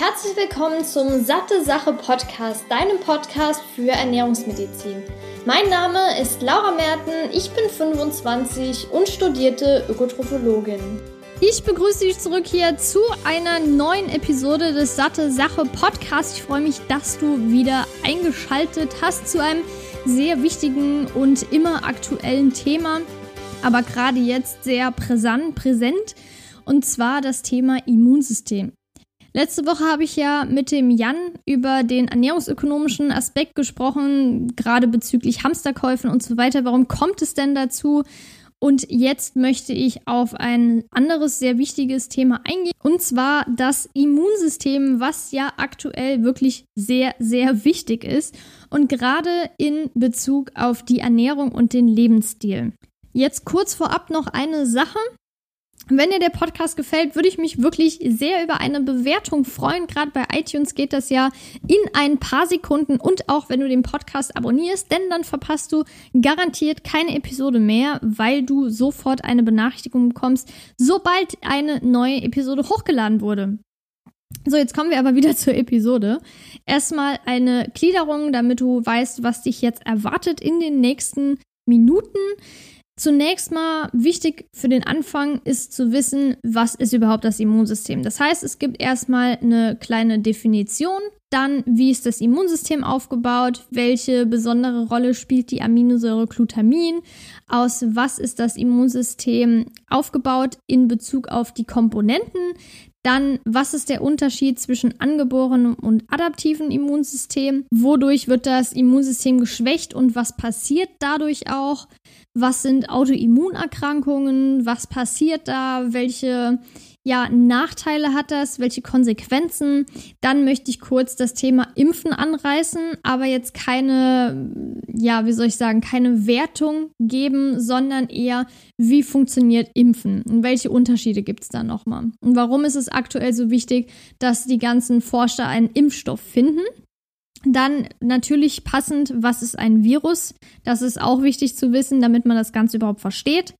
Herzlich willkommen zum Satte Sache Podcast, deinem Podcast für Ernährungsmedizin. Mein Name ist Laura Merten, ich bin 25 und studierte Ökotrophologin. Ich begrüße dich zurück hier zu einer neuen Episode des Satte Sache Podcasts. Ich freue mich, dass du wieder eingeschaltet hast zu einem sehr wichtigen und immer aktuellen Thema, aber gerade jetzt sehr präsent, präsent und zwar das Thema Immunsystem. Letzte Woche habe ich ja mit dem Jan über den ernährungsökonomischen Aspekt gesprochen, gerade bezüglich Hamsterkäufen und so weiter. Warum kommt es denn dazu? Und jetzt möchte ich auf ein anderes sehr wichtiges Thema eingehen, und zwar das Immunsystem, was ja aktuell wirklich sehr, sehr wichtig ist und gerade in Bezug auf die Ernährung und den Lebensstil. Jetzt kurz vorab noch eine Sache. Wenn dir der Podcast gefällt, würde ich mich wirklich sehr über eine Bewertung freuen. Gerade bei iTunes geht das ja in ein paar Sekunden und auch wenn du den Podcast abonnierst, denn dann verpasst du garantiert keine Episode mehr, weil du sofort eine Benachrichtigung bekommst, sobald eine neue Episode hochgeladen wurde. So, jetzt kommen wir aber wieder zur Episode. Erstmal eine Gliederung, damit du weißt, was dich jetzt erwartet in den nächsten Minuten. Zunächst mal wichtig für den Anfang ist zu wissen, was ist überhaupt das Immunsystem. Das heißt, es gibt erstmal eine kleine Definition, dann wie ist das Immunsystem aufgebaut, welche besondere Rolle spielt die Aminosäure Glutamin, aus was ist das Immunsystem aufgebaut in Bezug auf die Komponenten, dann, was ist der Unterschied zwischen angeborenem und adaptiven Immunsystem? Wodurch wird das Immunsystem geschwächt und was passiert dadurch auch? Was sind Autoimmunerkrankungen? Was passiert da? Welche ja, Nachteile hat das? Welche Konsequenzen? Dann möchte ich kurz das Thema Impfen anreißen, aber jetzt keine, ja, wie soll ich sagen, keine Wertung geben, sondern eher, wie funktioniert Impfen und welche Unterschiede gibt es da nochmal? Und warum ist es aktuell so wichtig, dass die ganzen Forscher einen Impfstoff finden? Dann natürlich passend, was ist ein Virus? Das ist auch wichtig zu wissen, damit man das Ganze überhaupt versteht.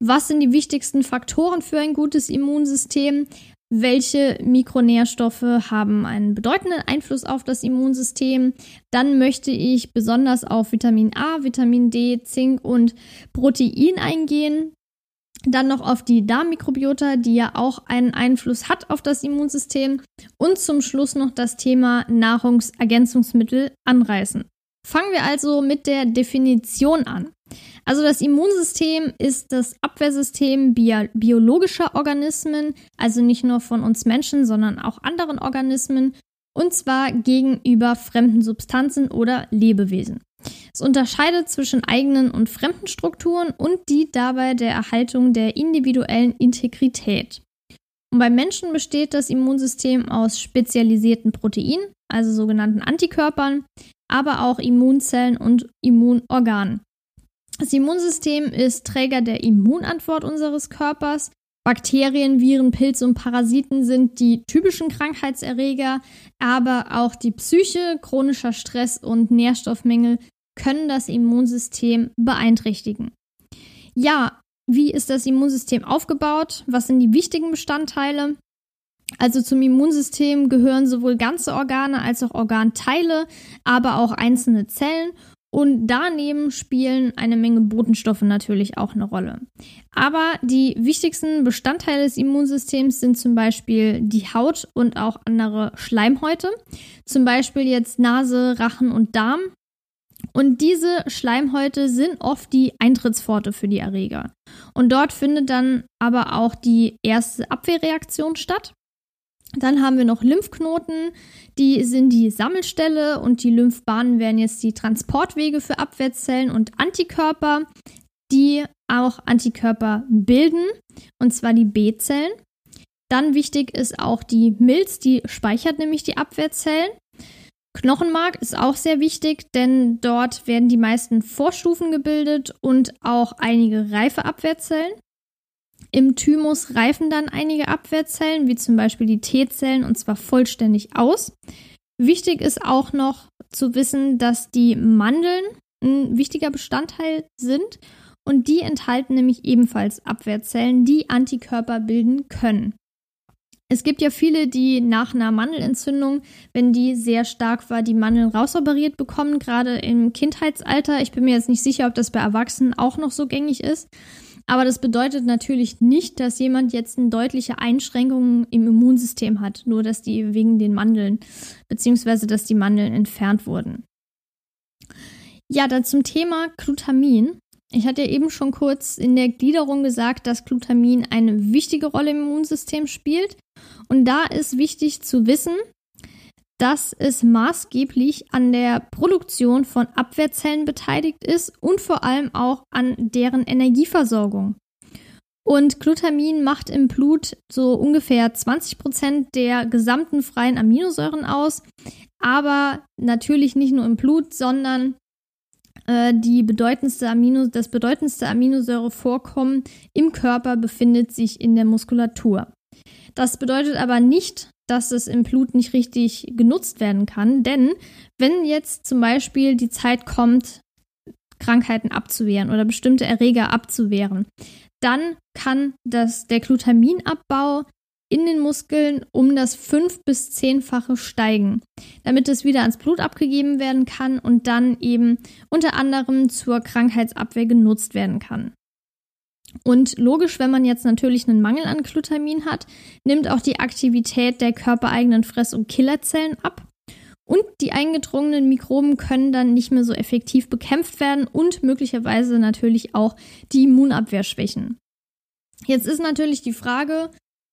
Was sind die wichtigsten Faktoren für ein gutes Immunsystem? Welche Mikronährstoffe haben einen bedeutenden Einfluss auf das Immunsystem? Dann möchte ich besonders auf Vitamin A, Vitamin D, Zink und Protein eingehen. Dann noch auf die Darmmikrobiota, die ja auch einen Einfluss hat auf das Immunsystem. Und zum Schluss noch das Thema Nahrungsergänzungsmittel anreißen. Fangen wir also mit der Definition an. Also das Immunsystem ist das Abwehrsystem biologischer Organismen, also nicht nur von uns Menschen, sondern auch anderen Organismen, und zwar gegenüber fremden Substanzen oder Lebewesen. Es unterscheidet zwischen eigenen und fremden Strukturen und dient dabei der Erhaltung der individuellen Integrität. Und beim Menschen besteht das Immunsystem aus spezialisierten Proteinen, also sogenannten Antikörpern, aber auch Immunzellen und Immunorganen. Das Immunsystem ist Träger der Immunantwort unseres Körpers. Bakterien, Viren, Pilze und Parasiten sind die typischen Krankheitserreger, aber auch die Psyche, chronischer Stress und Nährstoffmängel können das Immunsystem beeinträchtigen. Ja, wie ist das Immunsystem aufgebaut? Was sind die wichtigen Bestandteile? Also zum Immunsystem gehören sowohl ganze Organe als auch Organteile, aber auch einzelne Zellen. Und daneben spielen eine Menge Botenstoffe natürlich auch eine Rolle. Aber die wichtigsten Bestandteile des Immunsystems sind zum Beispiel die Haut und auch andere Schleimhäute. Zum Beispiel jetzt Nase, Rachen und Darm. Und diese Schleimhäute sind oft die Eintrittspforte für die Erreger. Und dort findet dann aber auch die erste Abwehrreaktion statt. Dann haben wir noch Lymphknoten, die sind die Sammelstelle und die Lymphbahnen wären jetzt die Transportwege für Abwehrzellen und Antikörper, die auch Antikörper bilden, und zwar die B-Zellen. Dann wichtig ist auch die Milz, die speichert nämlich die Abwehrzellen. Knochenmark ist auch sehr wichtig, denn dort werden die meisten Vorstufen gebildet und auch einige reife Abwehrzellen. Im Thymus reifen dann einige Abwehrzellen, wie zum Beispiel die T-Zellen, und zwar vollständig aus. Wichtig ist auch noch zu wissen, dass die Mandeln ein wichtiger Bestandteil sind und die enthalten nämlich ebenfalls Abwehrzellen, die Antikörper bilden können. Es gibt ja viele, die nach einer Mandelentzündung, wenn die sehr stark war, die Mandeln rausoperiert bekommen, gerade im Kindheitsalter. Ich bin mir jetzt nicht sicher, ob das bei Erwachsenen auch noch so gängig ist. Aber das bedeutet natürlich nicht, dass jemand jetzt eine deutliche Einschränkung im Immunsystem hat, nur dass die wegen den Mandeln, beziehungsweise dass die Mandeln entfernt wurden. Ja, dann zum Thema Glutamin. Ich hatte ja eben schon kurz in der Gliederung gesagt, dass Glutamin eine wichtige Rolle im Immunsystem spielt. Und da ist wichtig zu wissen, dass es maßgeblich an der Produktion von Abwehrzellen beteiligt ist und vor allem auch an deren Energieversorgung. Und Glutamin macht im Blut so ungefähr 20 Prozent der gesamten freien Aminosäuren aus, aber natürlich nicht nur im Blut, sondern äh, die bedeutendste Amino, das bedeutendste Aminosäurevorkommen im Körper befindet sich in der Muskulatur. Das bedeutet aber nicht, dass es im Blut nicht richtig genutzt werden kann. Denn wenn jetzt zum Beispiel die Zeit kommt, Krankheiten abzuwehren oder bestimmte Erreger abzuwehren, dann kann das, der Glutaminabbau in den Muskeln um das fünf- bis zehnfache steigen, damit es wieder ans Blut abgegeben werden kann und dann eben unter anderem zur Krankheitsabwehr genutzt werden kann. Und logisch, wenn man jetzt natürlich einen Mangel an Glutamin hat, nimmt auch die Aktivität der körpereigenen Fress- und Killerzellen ab. Und die eingedrungenen Mikroben können dann nicht mehr so effektiv bekämpft werden und möglicherweise natürlich auch die Immunabwehr schwächen. Jetzt ist natürlich die Frage,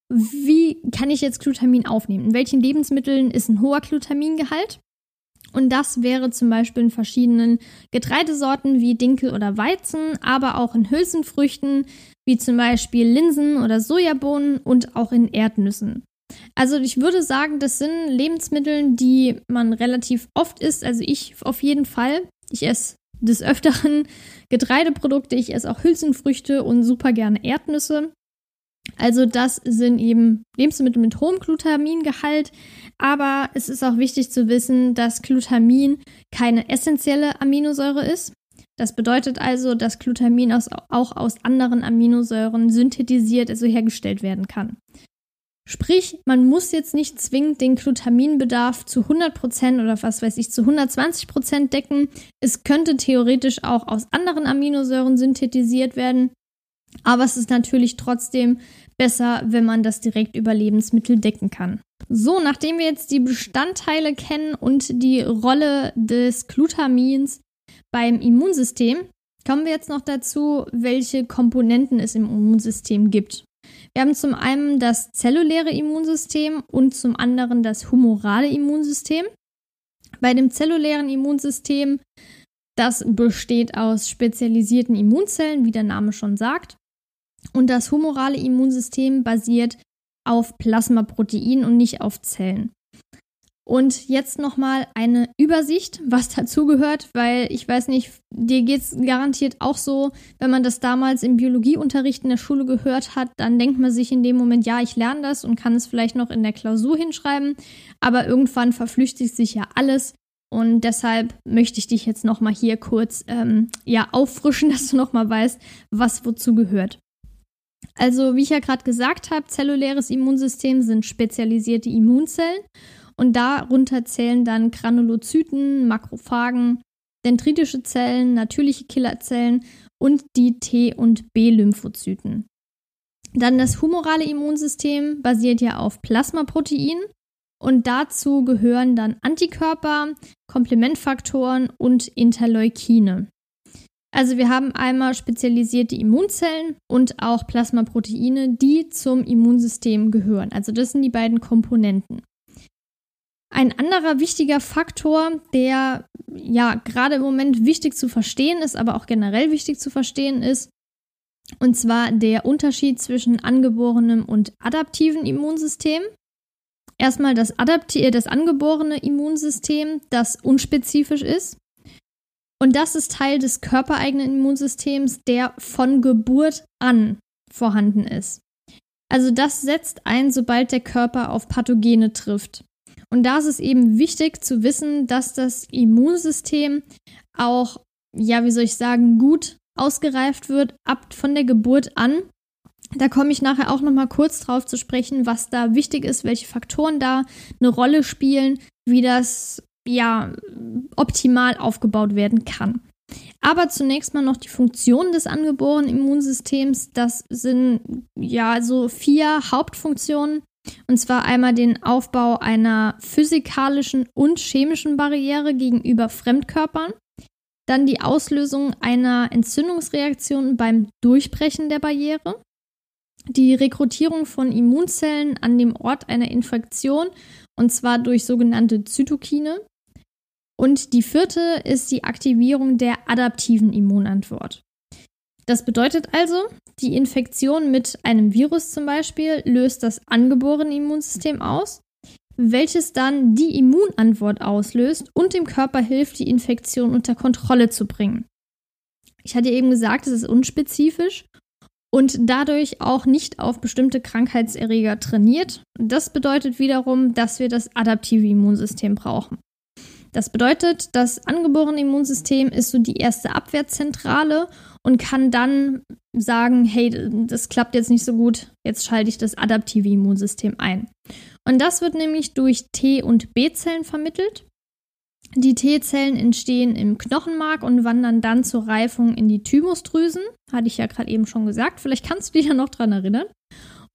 wie kann ich jetzt Glutamin aufnehmen? In welchen Lebensmitteln ist ein hoher Glutamingehalt? Und das wäre zum Beispiel in verschiedenen Getreidesorten wie Dinkel oder Weizen, aber auch in Hülsenfrüchten wie zum Beispiel Linsen oder Sojabohnen und auch in Erdnüssen. Also ich würde sagen, das sind Lebensmittel, die man relativ oft isst. Also ich auf jeden Fall. Ich esse des Öfteren Getreideprodukte, ich esse auch Hülsenfrüchte und super gerne Erdnüsse. Also das sind eben Lebensmittel mit hohem Glutamin-Gehalt, aber es ist auch wichtig zu wissen, dass Glutamin keine essentielle Aminosäure ist. Das bedeutet also, dass Glutamin aus, auch aus anderen Aminosäuren synthetisiert, also hergestellt werden kann. Sprich, man muss jetzt nicht zwingend den Glutaminbedarf zu 100% oder was weiß ich, zu 120% decken. Es könnte theoretisch auch aus anderen Aminosäuren synthetisiert werden. Aber es ist natürlich trotzdem besser, wenn man das direkt über Lebensmittel decken kann. So, nachdem wir jetzt die Bestandteile kennen und die Rolle des Glutamins beim Immunsystem, kommen wir jetzt noch dazu, welche Komponenten es im Immunsystem gibt. Wir haben zum einen das zelluläre Immunsystem und zum anderen das humorale Immunsystem. Bei dem zellulären Immunsystem, das besteht aus spezialisierten Immunzellen, wie der Name schon sagt. Und das humorale Immunsystem basiert auf Plasmaproteinen und nicht auf Zellen. Und jetzt nochmal eine Übersicht, was dazugehört, weil ich weiß nicht, dir geht es garantiert auch so, wenn man das damals im Biologieunterricht in der Schule gehört hat, dann denkt man sich in dem Moment, ja, ich lerne das und kann es vielleicht noch in der Klausur hinschreiben, aber irgendwann verflüchtigt sich ja alles. Und deshalb möchte ich dich jetzt nochmal hier kurz ähm, ja, auffrischen, dass du nochmal weißt, was wozu gehört. Also, wie ich ja gerade gesagt habe, zelluläres Immunsystem sind spezialisierte Immunzellen und darunter zählen dann Granulozyten, Makrophagen, dendritische Zellen, natürliche Killerzellen und die T- und B-Lymphozyten. Dann das humorale Immunsystem basiert ja auf Plasmaproteinen und dazu gehören dann Antikörper, Komplementfaktoren und Interleukine. Also wir haben einmal spezialisierte Immunzellen und auch Plasmaproteine, die zum Immunsystem gehören. Also das sind die beiden Komponenten. Ein anderer wichtiger Faktor, der ja gerade im Moment wichtig zu verstehen ist, aber auch generell wichtig zu verstehen ist, und zwar der Unterschied zwischen angeborenem und adaptiven Immunsystem. Erstmal das, adapti das angeborene Immunsystem, das unspezifisch ist. Und das ist Teil des körpereigenen Immunsystems, der von Geburt an vorhanden ist. Also das setzt ein, sobald der Körper auf Pathogene trifft. Und da ist es eben wichtig zu wissen, dass das Immunsystem auch, ja, wie soll ich sagen, gut ausgereift wird, ab von der Geburt an Da komme ich nachher auch noch mal kurz drauf zu sprechen, was da wichtig ist, welche Faktoren da eine Rolle spielen, wie das ja optimal aufgebaut werden kann. Aber zunächst mal noch die Funktionen des angeborenen Immunsystems. Das sind ja so vier Hauptfunktionen. Und zwar einmal den Aufbau einer physikalischen und chemischen Barriere gegenüber Fremdkörpern. Dann die Auslösung einer Entzündungsreaktion beim Durchbrechen der Barriere. Die Rekrutierung von Immunzellen an dem Ort einer Infektion, und zwar durch sogenannte Zytokine. Und die vierte ist die Aktivierung der adaptiven Immunantwort. Das bedeutet also, die Infektion mit einem Virus zum Beispiel löst das angeborene Immunsystem aus, welches dann die Immunantwort auslöst und dem Körper hilft, die Infektion unter Kontrolle zu bringen. Ich hatte eben gesagt, es ist unspezifisch und dadurch auch nicht auf bestimmte Krankheitserreger trainiert. Das bedeutet wiederum, dass wir das adaptive Immunsystem brauchen. Das bedeutet, das angeborene Immunsystem ist so die erste Abwehrzentrale und kann dann sagen, hey, das klappt jetzt nicht so gut, jetzt schalte ich das adaptive Immunsystem ein. Und das wird nämlich durch T- und B-Zellen vermittelt. Die T-Zellen entstehen im Knochenmark und wandern dann zur Reifung in die Thymusdrüsen. Hatte ich ja gerade eben schon gesagt. Vielleicht kannst du dich ja noch dran erinnern.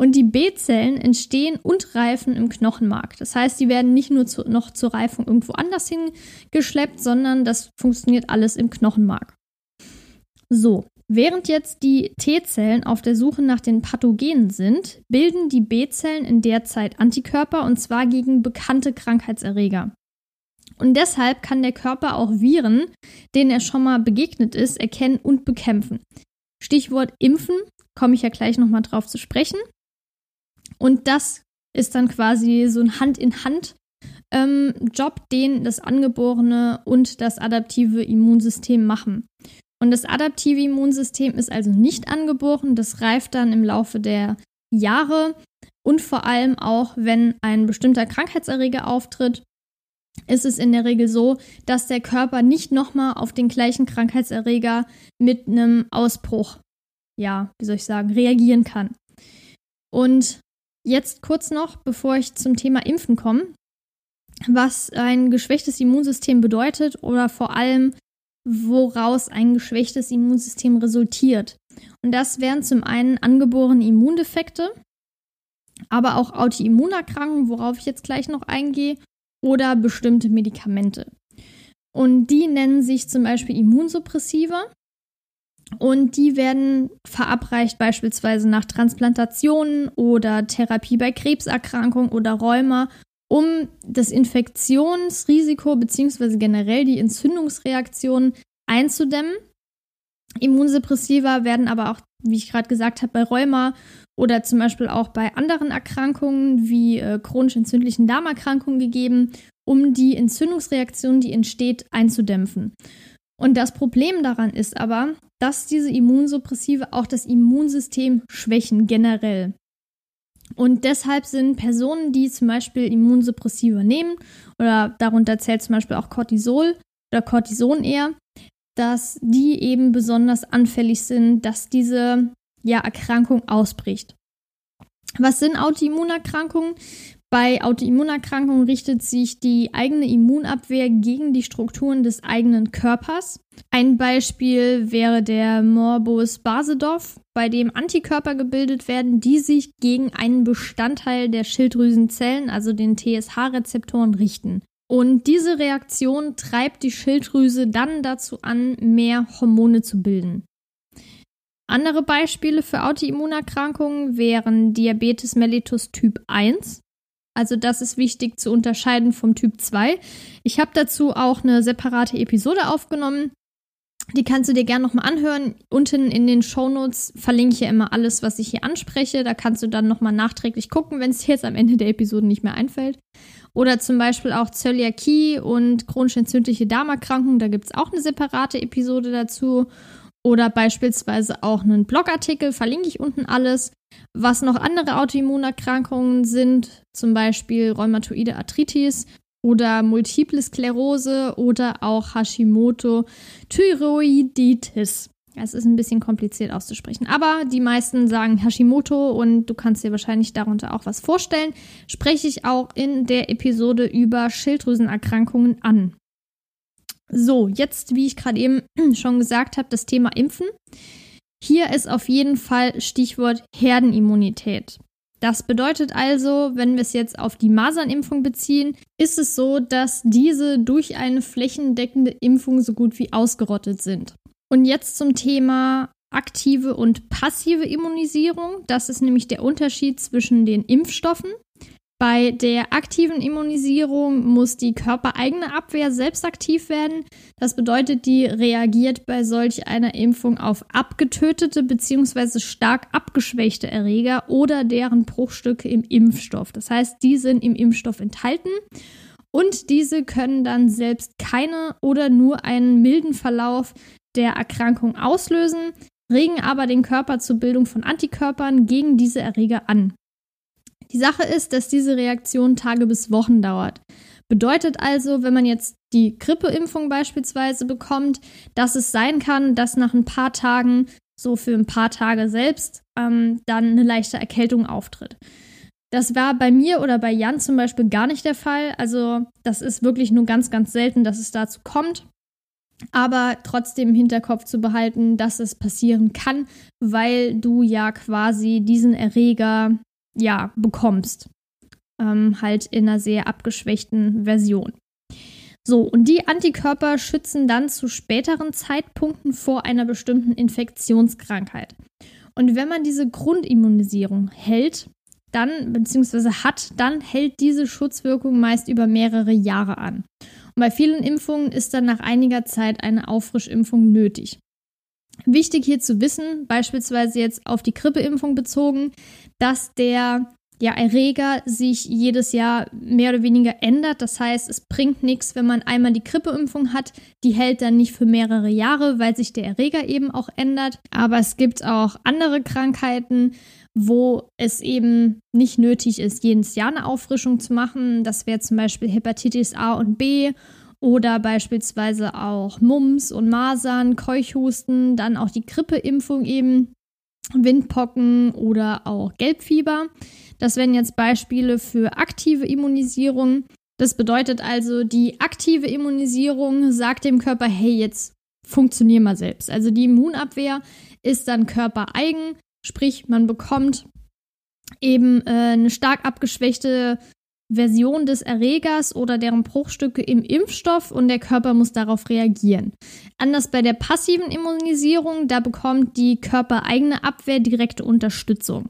Und die B-Zellen entstehen und reifen im Knochenmark. Das heißt, die werden nicht nur zu, noch zur Reifung irgendwo anders hingeschleppt, sondern das funktioniert alles im Knochenmark. So, während jetzt die T-Zellen auf der Suche nach den Pathogenen sind, bilden die B-Zellen in der Zeit Antikörper und zwar gegen bekannte Krankheitserreger. Und deshalb kann der Körper auch Viren, denen er schon mal begegnet ist, erkennen und bekämpfen. Stichwort Impfen, komme ich ja gleich nochmal drauf zu sprechen. Und das ist dann quasi so ein Hand-in-Hand ähm, Job, den das angeborene und das adaptive Immunsystem machen. Und das adaptive Immunsystem ist also nicht angeboren, das reift dann im Laufe der Jahre und vor allem auch, wenn ein bestimmter Krankheitserreger auftritt, ist es in der Regel so, dass der Körper nicht nochmal auf den gleichen Krankheitserreger mit einem Ausbruch, ja, wie soll ich sagen, reagieren kann. Und Jetzt kurz noch, bevor ich zum Thema Impfen komme, was ein geschwächtes Immunsystem bedeutet oder vor allem, woraus ein geschwächtes Immunsystem resultiert. Und das wären zum einen angeborene Immundefekte, aber auch Autoimmunerkrankungen, worauf ich jetzt gleich noch eingehe, oder bestimmte Medikamente. Und die nennen sich zum Beispiel Immunsuppressiva. Und die werden verabreicht beispielsweise nach Transplantationen oder Therapie bei Krebserkrankungen oder Rheuma, um das Infektionsrisiko bzw. generell die Entzündungsreaktion einzudämmen. Immunsuppressiva werden aber auch, wie ich gerade gesagt habe, bei Rheuma oder zum Beispiel auch bei anderen Erkrankungen wie äh, chronisch entzündlichen Darmerkrankungen gegeben, um die Entzündungsreaktion, die entsteht, einzudämpfen. Und das Problem daran ist aber, dass diese Immunsuppressive auch das Immunsystem schwächen generell. Und deshalb sind Personen, die zum Beispiel Immunsuppressive nehmen, oder darunter zählt zum Beispiel auch Cortisol oder Cortison eher, dass die eben besonders anfällig sind, dass diese ja, Erkrankung ausbricht. Was sind Autoimmunerkrankungen? Bei Autoimmunerkrankungen richtet sich die eigene Immunabwehr gegen die Strukturen des eigenen Körpers. Ein Beispiel wäre der Morbus Basedorf, bei dem Antikörper gebildet werden, die sich gegen einen Bestandteil der Schilddrüsenzellen, also den TSH-Rezeptoren, richten. Und diese Reaktion treibt die Schilddrüse dann dazu an, mehr Hormone zu bilden. Andere Beispiele für Autoimmunerkrankungen wären Diabetes mellitus Typ 1. Also das ist wichtig zu unterscheiden vom Typ 2. Ich habe dazu auch eine separate Episode aufgenommen. Die kannst du dir gerne nochmal anhören. Unten in den Shownotes verlinke ich ja immer alles, was ich hier anspreche. Da kannst du dann nochmal nachträglich gucken, wenn es dir jetzt am Ende der Episode nicht mehr einfällt. Oder zum Beispiel auch Zöliakie und chronisch entzündliche Darmerkrankungen. Da gibt es auch eine separate Episode dazu. Oder beispielsweise auch einen Blogartikel, verlinke ich unten alles. Was noch andere Autoimmunerkrankungen sind, zum Beispiel Rheumatoide Arthritis oder Multiple Sklerose oder auch Hashimoto Thyroiditis. Es ist ein bisschen kompliziert auszusprechen. Aber die meisten sagen Hashimoto und du kannst dir wahrscheinlich darunter auch was vorstellen. Spreche ich auch in der Episode über Schilddrüsenerkrankungen an. So, jetzt, wie ich gerade eben schon gesagt habe, das Thema Impfen. Hier ist auf jeden Fall Stichwort Herdenimmunität. Das bedeutet also, wenn wir es jetzt auf die Masernimpfung beziehen, ist es so, dass diese durch eine flächendeckende Impfung so gut wie ausgerottet sind. Und jetzt zum Thema aktive und passive Immunisierung. Das ist nämlich der Unterschied zwischen den Impfstoffen. Bei der aktiven Immunisierung muss die körpereigene Abwehr selbst aktiv werden. Das bedeutet, die reagiert bei solch einer Impfung auf abgetötete bzw. stark abgeschwächte Erreger oder deren Bruchstücke im Impfstoff. Das heißt, die sind im Impfstoff enthalten und diese können dann selbst keine oder nur einen milden Verlauf der Erkrankung auslösen, regen aber den Körper zur Bildung von Antikörpern gegen diese Erreger an. Die Sache ist, dass diese Reaktion Tage bis Wochen dauert. Bedeutet also, wenn man jetzt die Grippeimpfung beispielsweise bekommt, dass es sein kann, dass nach ein paar Tagen, so für ein paar Tage selbst, ähm, dann eine leichte Erkältung auftritt. Das war bei mir oder bei Jan zum Beispiel gar nicht der Fall. Also das ist wirklich nur ganz, ganz selten, dass es dazu kommt. Aber trotzdem im Hinterkopf zu behalten, dass es passieren kann, weil du ja quasi diesen Erreger ja, bekommst. Ähm, halt in einer sehr abgeschwächten Version. So, und die Antikörper schützen dann zu späteren Zeitpunkten vor einer bestimmten Infektionskrankheit. Und wenn man diese Grundimmunisierung hält, dann, beziehungsweise hat, dann hält diese Schutzwirkung meist über mehrere Jahre an. Und bei vielen Impfungen ist dann nach einiger Zeit eine Auffrischimpfung nötig. Wichtig hier zu wissen, beispielsweise jetzt auf die Grippeimpfung bezogen, dass der ja, Erreger sich jedes Jahr mehr oder weniger ändert. Das heißt, es bringt nichts, wenn man einmal die Grippeimpfung hat. Die hält dann nicht für mehrere Jahre, weil sich der Erreger eben auch ändert. Aber es gibt auch andere Krankheiten, wo es eben nicht nötig ist, jedes Jahr eine Auffrischung zu machen. Das wäre zum Beispiel Hepatitis A und B oder beispielsweise auch Mumps und Masern, Keuchhusten, dann auch die Grippeimpfung eben, Windpocken oder auch Gelbfieber. Das wären jetzt Beispiele für aktive Immunisierung. Das bedeutet also, die aktive Immunisierung sagt dem Körper, hey, jetzt funktionier mal selbst. Also die Immunabwehr ist dann körpereigen, sprich man bekommt eben äh, eine stark abgeschwächte Version des Erregers oder deren Bruchstücke im Impfstoff und der Körper muss darauf reagieren. Anders bei der passiven Immunisierung, da bekommt die körpereigene Abwehr direkte Unterstützung.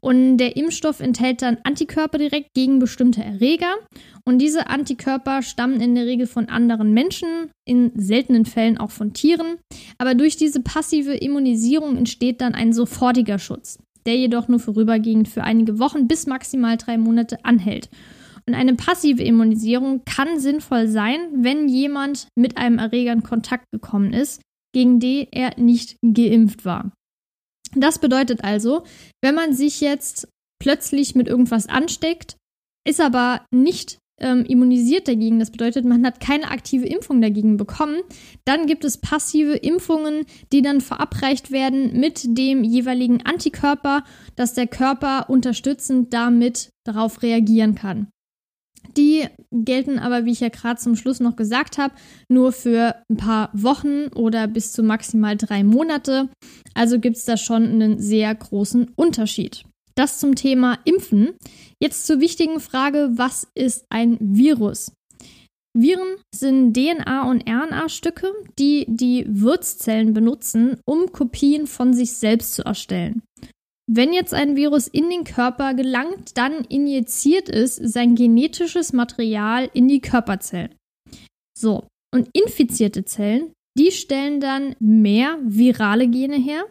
Und der Impfstoff enthält dann Antikörper direkt gegen bestimmte Erreger. Und diese Antikörper stammen in der Regel von anderen Menschen, in seltenen Fällen auch von Tieren. Aber durch diese passive Immunisierung entsteht dann ein sofortiger Schutz der jedoch nur vorübergehend für einige Wochen bis maximal drei Monate anhält. Und eine passive Immunisierung kann sinnvoll sein, wenn jemand mit einem Erreger in Kontakt gekommen ist, gegen den er nicht geimpft war. Das bedeutet also, wenn man sich jetzt plötzlich mit irgendwas ansteckt, ist aber nicht ähm, immunisiert dagegen, das bedeutet, man hat keine aktive Impfung dagegen bekommen, dann gibt es passive Impfungen, die dann verabreicht werden mit dem jeweiligen Antikörper, dass der Körper unterstützend damit darauf reagieren kann. Die gelten aber, wie ich ja gerade zum Schluss noch gesagt habe, nur für ein paar Wochen oder bis zu maximal drei Monate. Also gibt es da schon einen sehr großen Unterschied. Das zum Thema Impfen. Jetzt zur wichtigen Frage, was ist ein Virus? Viren sind DNA- und RNA-Stücke, die die Wirtszellen benutzen, um Kopien von sich selbst zu erstellen. Wenn jetzt ein Virus in den Körper gelangt, dann injiziert es sein genetisches Material in die Körperzellen. So, und infizierte Zellen, die stellen dann mehr virale Gene her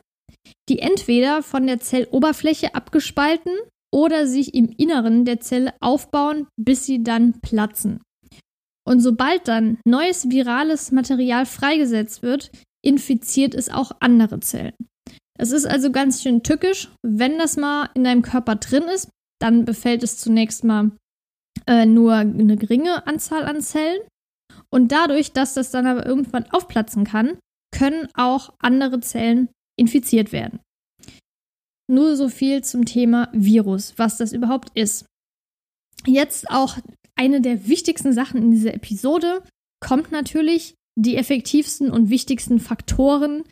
die entweder von der Zelloberfläche abgespalten oder sich im Inneren der Zelle aufbauen, bis sie dann platzen. Und sobald dann neues virales Material freigesetzt wird, infiziert es auch andere Zellen. Es ist also ganz schön tückisch. Wenn das mal in deinem Körper drin ist, dann befällt es zunächst mal äh, nur eine geringe Anzahl an Zellen. Und dadurch, dass das dann aber irgendwann aufplatzen kann, können auch andere Zellen infiziert werden. Nur so viel zum Thema Virus, was das überhaupt ist. Jetzt auch eine der wichtigsten Sachen in dieser Episode kommt natürlich die effektivsten und wichtigsten Faktoren,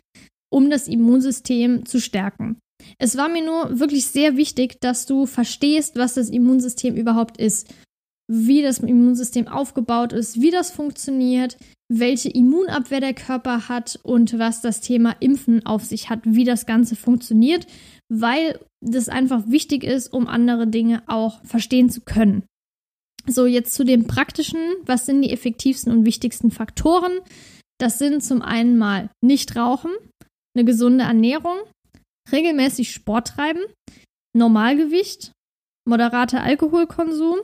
um das Immunsystem zu stärken. Es war mir nur wirklich sehr wichtig, dass du verstehst, was das Immunsystem überhaupt ist, wie das Immunsystem aufgebaut ist, wie das funktioniert, welche Immunabwehr der Körper hat und was das Thema Impfen auf sich hat, wie das Ganze funktioniert, weil das einfach wichtig ist, um andere Dinge auch verstehen zu können. So, jetzt zu dem Praktischen. Was sind die effektivsten und wichtigsten Faktoren? Das sind zum einen mal nicht rauchen, eine gesunde Ernährung, regelmäßig Sport treiben, Normalgewicht, moderater Alkoholkonsum,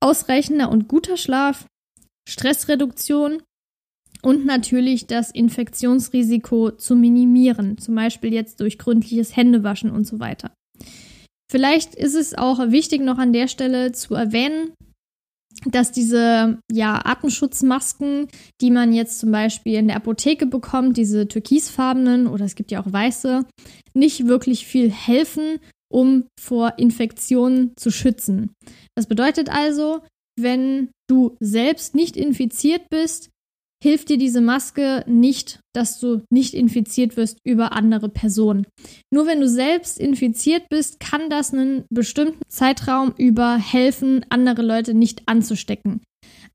ausreichender und guter Schlaf, Stressreduktion und natürlich das Infektionsrisiko zu minimieren, zum Beispiel jetzt durch gründliches Händewaschen und so weiter. Vielleicht ist es auch wichtig, noch an der Stelle zu erwähnen, dass diese ja, Atemschutzmasken, die man jetzt zum Beispiel in der Apotheke bekommt, diese türkisfarbenen oder es gibt ja auch weiße, nicht wirklich viel helfen, um vor Infektionen zu schützen. Das bedeutet also, wenn du selbst nicht infiziert bist, hilft dir diese Maske nicht, dass du nicht infiziert wirst über andere Personen. Nur wenn du selbst infiziert bist, kann das einen bestimmten Zeitraum über helfen, andere Leute nicht anzustecken.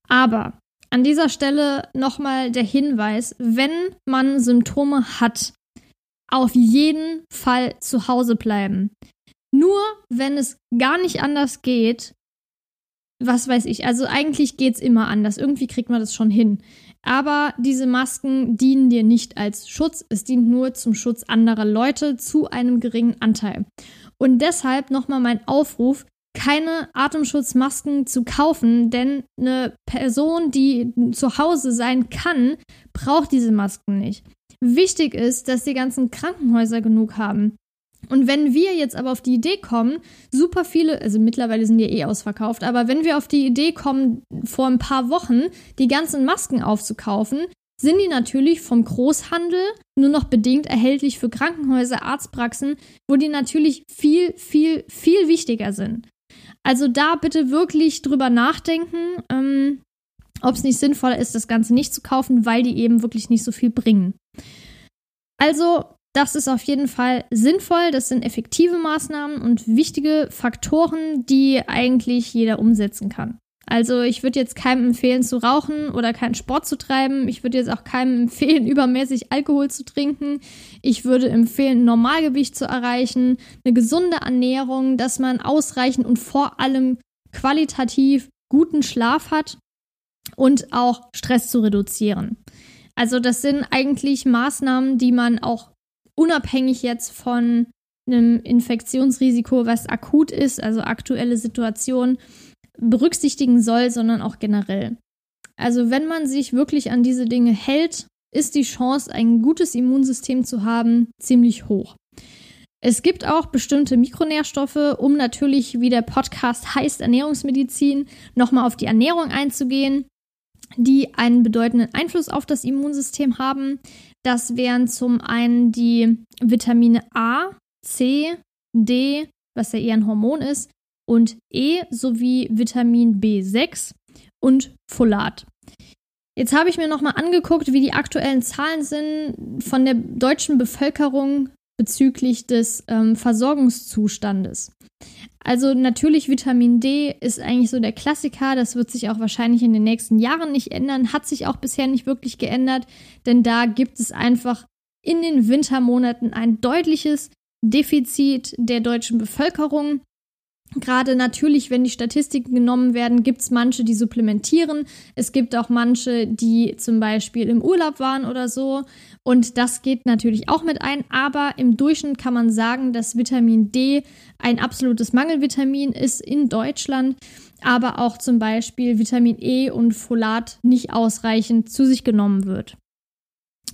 Aber an dieser Stelle nochmal der Hinweis, wenn man Symptome hat, auf jeden Fall zu Hause bleiben. Nur wenn es gar nicht anders geht, was weiß ich, also eigentlich geht es immer anders. Irgendwie kriegt man das schon hin. Aber diese Masken dienen dir nicht als Schutz, es dient nur zum Schutz anderer Leute zu einem geringen Anteil. Und deshalb nochmal mein Aufruf, keine Atemschutzmasken zu kaufen, denn eine Person, die zu Hause sein kann, braucht diese Masken nicht. Wichtig ist, dass die ganzen Krankenhäuser genug haben. Und wenn wir jetzt aber auf die Idee kommen, super viele, also mittlerweile sind die eh ausverkauft, aber wenn wir auf die Idee kommen, vor ein paar Wochen die ganzen Masken aufzukaufen, sind die natürlich vom Großhandel nur noch bedingt erhältlich für Krankenhäuser, Arztpraxen, wo die natürlich viel, viel, viel wichtiger sind. Also da bitte wirklich drüber nachdenken, ähm, ob es nicht sinnvoller ist, das Ganze nicht zu kaufen, weil die eben wirklich nicht so viel bringen. Also das ist auf jeden Fall sinnvoll. Das sind effektive Maßnahmen und wichtige Faktoren, die eigentlich jeder umsetzen kann. Also ich würde jetzt keinem empfehlen zu rauchen oder keinen Sport zu treiben. Ich würde jetzt auch keinem empfehlen, übermäßig Alkohol zu trinken. Ich würde empfehlen, Normalgewicht zu erreichen, eine gesunde Ernährung, dass man ausreichend und vor allem qualitativ guten Schlaf hat und auch Stress zu reduzieren. Also das sind eigentlich Maßnahmen, die man auch unabhängig jetzt von einem Infektionsrisiko, was akut ist, also aktuelle Situation, berücksichtigen soll, sondern auch generell. Also wenn man sich wirklich an diese Dinge hält, ist die Chance, ein gutes Immunsystem zu haben, ziemlich hoch. Es gibt auch bestimmte Mikronährstoffe, um natürlich, wie der Podcast heißt, Ernährungsmedizin, nochmal auf die Ernährung einzugehen, die einen bedeutenden Einfluss auf das Immunsystem haben. Das wären zum einen die Vitamine A, C, D, was ja eher ein Hormon ist, und E sowie Vitamin B6 und Folat. Jetzt habe ich mir nochmal angeguckt, wie die aktuellen Zahlen sind von der deutschen Bevölkerung bezüglich des ähm, Versorgungszustandes. Also natürlich Vitamin D ist eigentlich so der Klassiker, das wird sich auch wahrscheinlich in den nächsten Jahren nicht ändern, hat sich auch bisher nicht wirklich geändert, denn da gibt es einfach in den Wintermonaten ein deutliches Defizit der deutschen Bevölkerung. Gerade natürlich, wenn die Statistiken genommen werden, gibt es manche, die supplementieren. Es gibt auch manche, die zum Beispiel im Urlaub waren oder so. Und das geht natürlich auch mit ein. Aber im Durchschnitt kann man sagen, dass Vitamin D ein absolutes Mangelvitamin ist in Deutschland. Aber auch zum Beispiel Vitamin E und Folat nicht ausreichend zu sich genommen wird.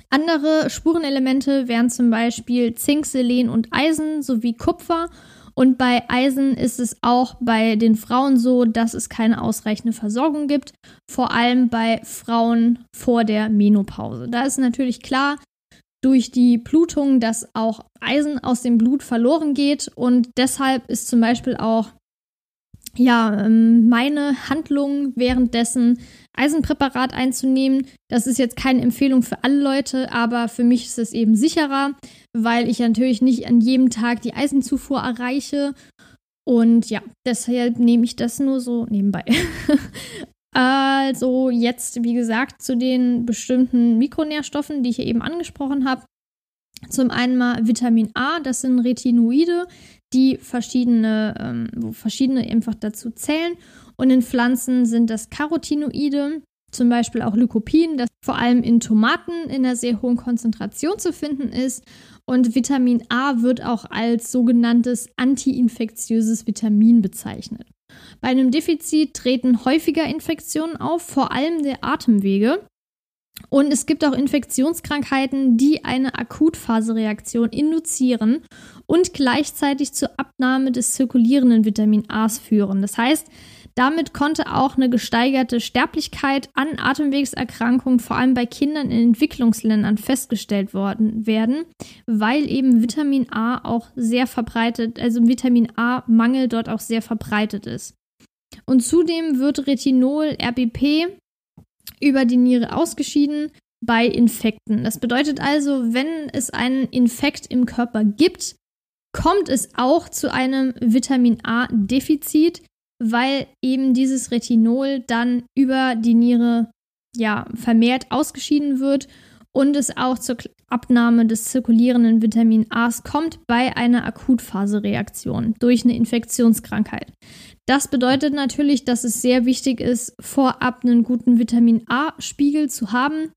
Andere Spurenelemente wären zum Beispiel Zink, Selen und Eisen sowie Kupfer und bei Eisen ist es auch bei den Frauen so, dass es keine ausreichende Versorgung gibt, vor allem bei Frauen vor der Menopause. Da ist natürlich klar, durch die Blutung, dass auch Eisen aus dem Blut verloren geht. Und deshalb ist zum Beispiel auch ja, ähm, meine Handlung währenddessen Eisenpräparat einzunehmen. Das ist jetzt keine Empfehlung für alle Leute, aber für mich ist es eben sicherer, weil ich natürlich nicht an jedem Tag die Eisenzufuhr erreiche. Und ja, deshalb nehme ich das nur so nebenbei. also jetzt, wie gesagt, zu den bestimmten Mikronährstoffen, die ich hier eben angesprochen habe. Zum einen mal Vitamin A, das sind Retinoide, die verschiedene, ähm, wo verschiedene einfach dazu zählen. Und in Pflanzen sind das Carotinoide, zum Beispiel auch Lycopin, das vor allem in Tomaten in einer sehr hohen Konzentration zu finden ist. Und Vitamin A wird auch als sogenanntes antiinfektiöses Vitamin bezeichnet. Bei einem Defizit treten häufiger Infektionen auf, vor allem der Atemwege. Und es gibt auch Infektionskrankheiten, die eine Akutphasereaktion induzieren und gleichzeitig zur Abnahme des zirkulierenden Vitamin A's führen. Das heißt, damit konnte auch eine gesteigerte Sterblichkeit an Atemwegserkrankungen, vor allem bei Kindern in Entwicklungsländern, festgestellt worden werden, weil eben Vitamin A auch sehr verbreitet, also Vitamin A-Mangel dort auch sehr verbreitet ist. Und zudem wird Retinol, RBP, über die Niere ausgeschieden bei Infekten. Das bedeutet also, wenn es einen Infekt im Körper gibt, kommt es auch zu einem Vitamin A-Defizit, weil eben dieses Retinol dann über die Niere ja vermehrt ausgeschieden wird und es auch zur Abnahme des zirkulierenden Vitamin A's kommt bei einer Akutphasereaktion durch eine Infektionskrankheit. Das bedeutet natürlich, dass es sehr wichtig ist, vorab einen guten Vitamin A-Spiegel zu haben,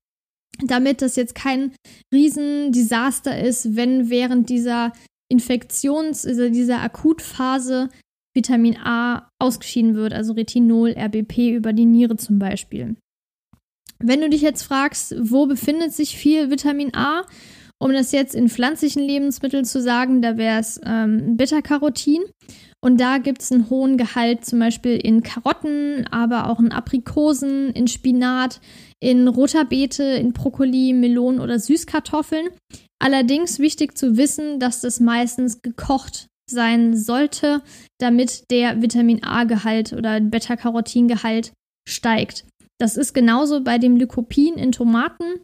damit das jetzt kein Riesendesaster ist, wenn während dieser Infektions-, also dieser Akutphase Vitamin A ausgeschieden wird, also Retinol, RBP über die Niere zum Beispiel. Wenn du dich jetzt fragst, wo befindet sich viel Vitamin A, um das jetzt in pflanzlichen Lebensmitteln zu sagen, da wäre es ähm, Beta-Carotin. Und da gibt es einen hohen Gehalt zum Beispiel in Karotten, aber auch in Aprikosen, in Spinat, in roter Beete, in Brokkoli, Melonen oder Süßkartoffeln. Allerdings wichtig zu wissen, dass das meistens gekocht sein sollte, damit der Vitamin A-Gehalt oder Beta-Carotin-Gehalt steigt. Das ist genauso bei dem Lycopin in Tomaten.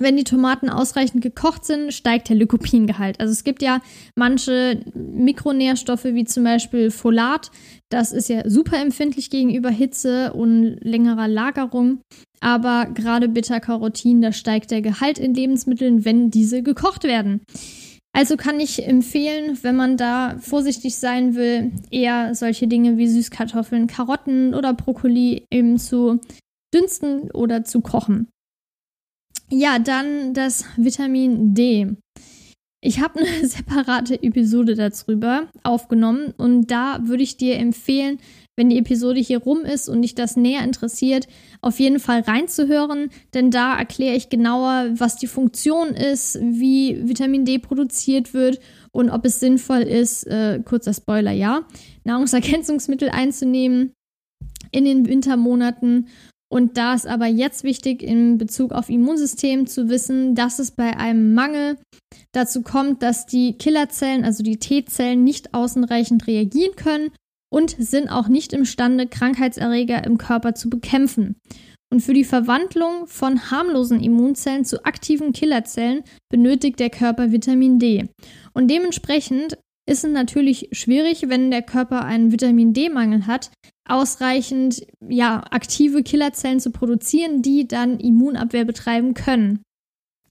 Wenn die Tomaten ausreichend gekocht sind, steigt der Lycopingehalt. Also es gibt ja manche Mikronährstoffe wie zum Beispiel Folat. Das ist ja super empfindlich gegenüber Hitze und längerer Lagerung. Aber gerade Beta-Carotin, da steigt der Gehalt in Lebensmitteln, wenn diese gekocht werden. Also kann ich empfehlen, wenn man da vorsichtig sein will, eher solche Dinge wie Süßkartoffeln, Karotten oder Brokkoli eben zu dünsten oder zu kochen. Ja, dann das Vitamin D. Ich habe eine separate Episode darüber aufgenommen und da würde ich dir empfehlen, wenn die Episode hier rum ist und dich das näher interessiert, auf jeden Fall reinzuhören, denn da erkläre ich genauer, was die Funktion ist, wie Vitamin D produziert wird und ob es sinnvoll ist, äh, kurzer Spoiler, ja, Nahrungsergänzungsmittel einzunehmen in den Wintermonaten und da ist aber jetzt wichtig, in Bezug auf Immunsystem zu wissen, dass es bei einem Mangel dazu kommt, dass die Killerzellen, also die T-Zellen, nicht ausreichend reagieren können und sind auch nicht imstande, Krankheitserreger im Körper zu bekämpfen. Und für die Verwandlung von harmlosen Immunzellen zu aktiven Killerzellen benötigt der Körper Vitamin D. Und dementsprechend ist es natürlich schwierig, wenn der Körper einen Vitamin D-Mangel hat, ausreichend ja, aktive Killerzellen zu produzieren, die dann Immunabwehr betreiben können.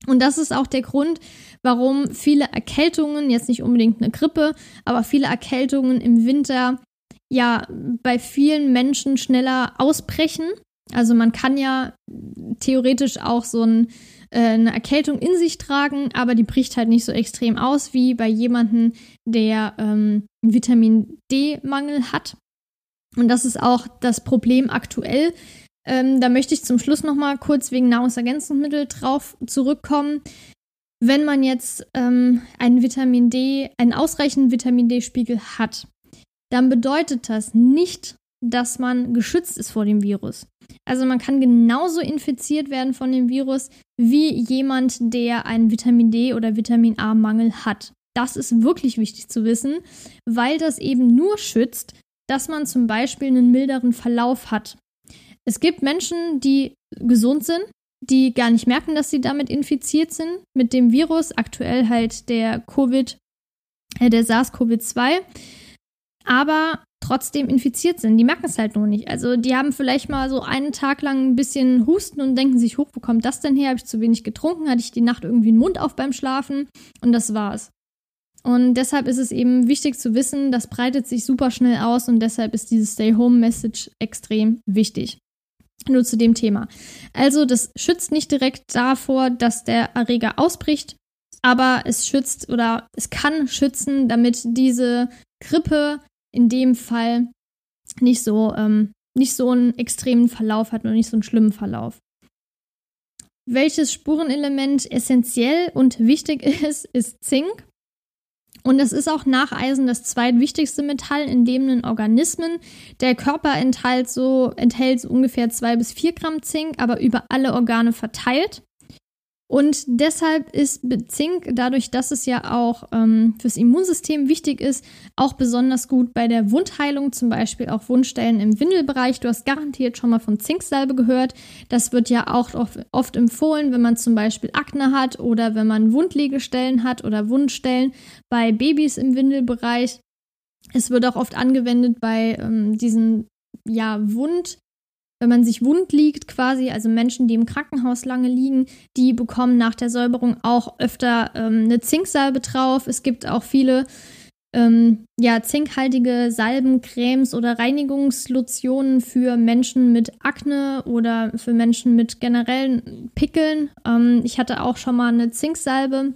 Und das ist auch der Grund, warum viele Erkältungen, jetzt nicht unbedingt eine Grippe, aber viele Erkältungen im Winter ja bei vielen Menschen schneller ausbrechen. Also man kann ja theoretisch auch so ein äh, eine Erkältung in sich tragen, aber die bricht halt nicht so extrem aus wie bei jemandem, der ähm, Vitamin D-Mangel hat. Und das ist auch das Problem aktuell. Ähm, da möchte ich zum Schluss noch mal kurz wegen Nahrungsergänzungsmittel drauf zurückkommen. Wenn man jetzt ähm, einen Vitamin D, einen ausreichenden Vitamin D-Spiegel hat, dann bedeutet das nicht, dass man geschützt ist vor dem Virus. Also man kann genauso infiziert werden von dem Virus wie jemand, der einen Vitamin D oder Vitamin A-Mangel hat. Das ist wirklich wichtig zu wissen, weil das eben nur schützt, dass man zum Beispiel einen milderen Verlauf hat. Es gibt Menschen, die gesund sind, die gar nicht merken, dass sie damit infiziert sind, mit dem Virus, aktuell halt der Covid, äh, der SARS-CoV-2, aber trotzdem infiziert sind. Die merken es halt nur nicht. Also die haben vielleicht mal so einen Tag lang ein bisschen Husten und denken sich, hoch, wo kommt das denn her? Habe ich zu wenig getrunken? Hatte ich die Nacht irgendwie einen Mund auf beim Schlafen? Und das war's. Und deshalb ist es eben wichtig zu wissen, das breitet sich super schnell aus und deshalb ist dieses Stay-Home-Message extrem wichtig. Nur zu dem Thema. Also, das schützt nicht direkt davor, dass der Erreger ausbricht, aber es schützt oder es kann schützen, damit diese Grippe in dem Fall nicht so, ähm, nicht so einen extremen Verlauf hat und nicht so einen schlimmen Verlauf. Welches Spurenelement essentiell und wichtig ist, ist Zink. Und es ist auch nach Eisen das zweitwichtigste Metall in lebenden Organismen. Der Körper enthält so, enthält so ungefähr zwei bis vier Gramm Zink, aber über alle Organe verteilt. Und deshalb ist Zink, dadurch, dass es ja auch ähm, fürs Immunsystem wichtig ist, auch besonders gut bei der Wundheilung, zum Beispiel auch Wundstellen im Windelbereich. Du hast garantiert schon mal von Zinksalbe gehört. Das wird ja auch oft empfohlen, wenn man zum Beispiel Akne hat oder wenn man Wundlegestellen hat oder Wundstellen bei Babys im Windelbereich. Es wird auch oft angewendet bei ähm, diesen ja, Wund- wenn man sich wund liegt quasi, also Menschen, die im Krankenhaus lange liegen, die bekommen nach der Säuberung auch öfter ähm, eine Zinksalbe drauf. Es gibt auch viele ähm, ja, zinkhaltige Salben, Cremes oder Reinigungslotionen für Menschen mit Akne oder für Menschen mit generellen Pickeln. Ähm, ich hatte auch schon mal eine Zinksalbe